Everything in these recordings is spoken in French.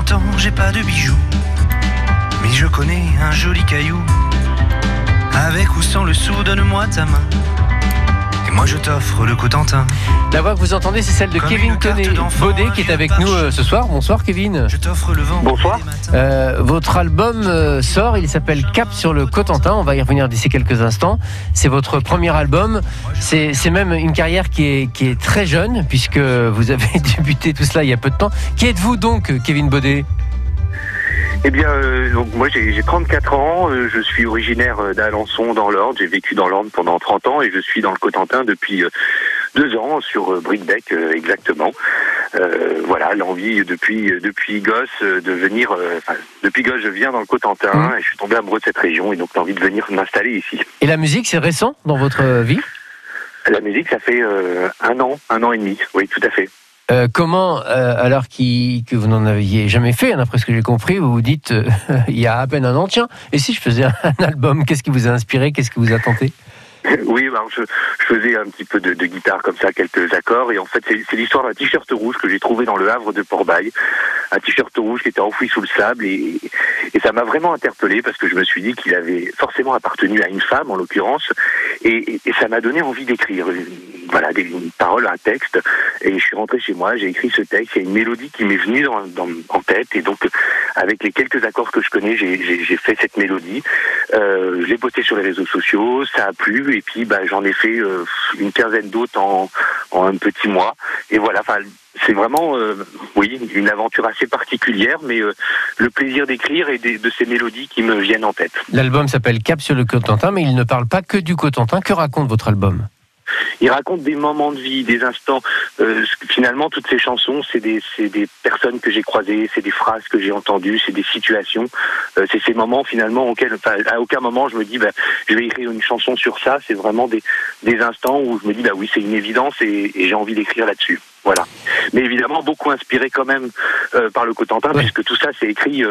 50 ans, j'ai pas de bijoux. Mais je connais un joli caillou. Avec ou sans le sou, donne-moi ta main. Et moi je t'offre le Cotentin. La voix que vous entendez, c'est celle de Comme Kevin Tonnet Baudet qui est avec nous euh, ce soir. Bonsoir Kevin. Je t'offre le vent. Bonsoir. Euh, votre album euh, sort, il s'appelle Cap sur le Cotentin. On va y revenir d'ici quelques instants. C'est votre premier album. C'est c'est même une carrière qui est, qui est très jeune, puisque vous avez débuté tout cela il y a peu de temps. Qui êtes-vous donc, Kevin Baudet? Eh bien, euh, donc moi j'ai j'ai 34 ans, euh, je suis originaire euh, d'Alençon dans l'Orne, j'ai vécu dans l'Orne pendant 30 ans et je suis dans le Cotentin depuis euh, deux ans sur euh, Brickbeck exactement. Euh, voilà, l'envie depuis depuis gosse euh, de venir, enfin, depuis gosse je viens dans le Cotentin Mhm. et je suis tombé amoureux de cette région et donc l'envie de venir m'installer ici. Et la musique, c'est récent dans votre vie? La musique ça fait euh, un an, un an et demi, oui tout à fait. Euh, comment, euh, alors que vous n'en aviez jamais fait, d'après ce que j'ai compris, vous vous dites, euh, il y a à peine un an, tiens, et si je faisais un, album, qu'est-ce qui vous a inspiré, qu'est-ce qui vous a tenté Oui, ben, je, faisais un petit peu de, guitare comme ça, quelques accords, et en fait c'est l'histoire d'un t-shirt rouge que j'ai trouvé dans le Havre de Port-Bail, un t-shirt rouge qui était enfoui sous le sable, et, ça m'a vraiment interpellé parce que je me suis dit qu'il avait forcément appartenu à une femme en l'occurrence, et, ça m'a donné envie d'écrire, voilà, des une parole, un texte, et je suis rentré chez moi, j'ai écrit ce texte, il y a une mélodie qui m'est venue en tête, et donc avec les quelques accords que je connais, j'ai- fait cette mélodie. Euh, je l'ai posté sur les réseaux sociaux, ça a plu, et puis bah, j'en ai fait euh, une quinzaine d'autres en, un petit mois. Et voilà, enfin, c'est vraiment, euh, oui, une aventure assez particulière, mais euh, le plaisir d'écrire et des- de ces mélodies qui me viennent en tête. L'album s'appelle Cap sur le Cotentin, mais il ne parle pas que du Cotentin. Que raconte votre album? Il raconte des moments de vie, des instants. Euh, finalement, toutes ces chansons, c'est des, personnes que j'ai croisées, c'est des phrases que j'ai entendues, c'est des situations. Euh, c'est ces moments finalement auxquels, enfin, à aucun moment, je me dis, bah, je vais écrire une chanson sur ça. C'est vraiment des, des instants où je me dis, bah oui, c'est une évidence et, et j'ai envie d'écrire là-dessus. Voilà. Mais évidemment, beaucoup inspiré quand même euh, par le Cotentin, Ouais. puisque tout ça, c'est écrit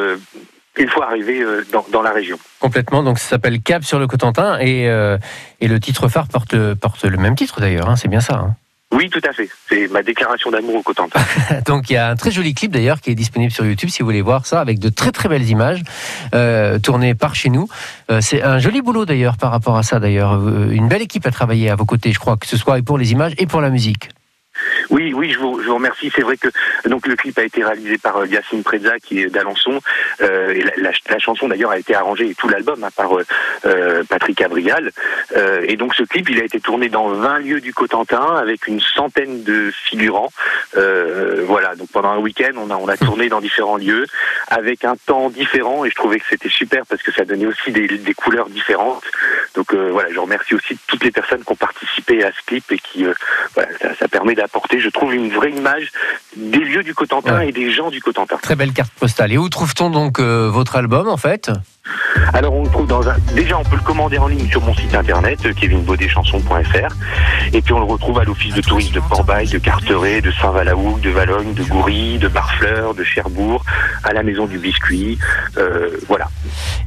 une fois arrivé dans, dans la région. Complètement, donc ça s'appelle Cap sur le Cotentin, et, euh, et le titre phare porte, porte le même titre d'ailleurs, hein, c'est bien ça. hein. Oui, tout à fait. C'est ma déclaration d'amour au Cotentin. Donc il y a un très joli clip d'ailleurs qui est disponible sur YouTube si vous voulez voir ça, avec de très très belles images euh, tournées par chez nous. Euh, c'est un joli boulot d'ailleurs par rapport à ça d'ailleurs. Euh, Une belle équipe à travailler à vos côtés, je crois, que ce soit pour les images et pour la musique. Oui, oui, je vous, je vous remercie. C'est vrai que donc le clip a été réalisé par euh, Yacine Preza qui est d'Alençon. Euh, et la, la- chanson d'ailleurs a été arrangée et tout l'album hein, par euh, euh, Patrick Abrial. Euh, et donc ce clip, il a été tourné dans 20 lieux du Cotentin avec une centaine de figurants. Euh, voilà, donc pendant un week-end, on a, on a tourné dans différents lieux avec un temps différent et je trouvais que c'était super parce que ça donnait aussi des, des couleurs différentes. Donc euh, voilà, je remercie aussi toutes les personnes qui ont participé à ce clip et qui euh, voilà, ça, ça permet d'apporter, je trouve, une vraie image des lieux du Cotentin Ouais. et des gens du Cotentin. Très belle carte postale. Et où trouve-t-on donc euh, votre album en fait? Alors on le trouve dans un... Déjà, on peut le commander en ligne sur mon site internet, euh, kevinbaudeschanson.fr. Et puis on le retrouve à l'office de tourisme de Port-Bail, de Carteret, de Saint-Valaouk, de Valogne, de Goury, de Barfleur, de Cherbourg, à la Maison du Biscuit. Euh, voilà.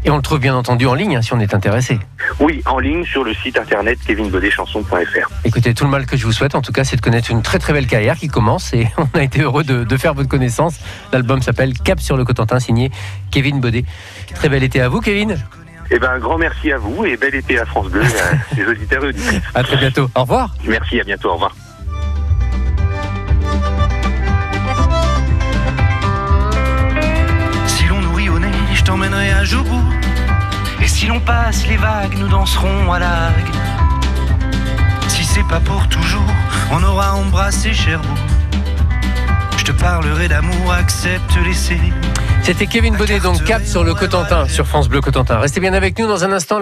Et on le trouve bien entendu en ligne hein, si on est intéressé. Oui, en ligne sur le site internet kevinbaudeschanson.fr. Écoutez, tout le mal que je vous souhaite en tout cas, c'est de connaître une très très belle carrière qui commence et on a été heureux de, de faire votre connaissance. L'album s'appelle Cap sur le Cotentin, signé Kevin Baudet. Très bel été à vous, Kevin. Eh ben, un grand merci à vous et bel été à France Bleu, à les auditeurs et auditrices. À très bientôt. Au revoir. Merci, à bientôt, au revoir. Si l'on nourrit au nez, je t'emmènerai à Jobourg. Et si l'on passe les vagues, nous danserons à l'algue. Si c'est pas pour toujours, on aura embrassé Cherbourg. Parlerai d'amour, accepte. C'était Kevin Baudet, donc Cap sur le Cotentin, sur France Bleu Cotentin. Restez bien avec nous dans un instant.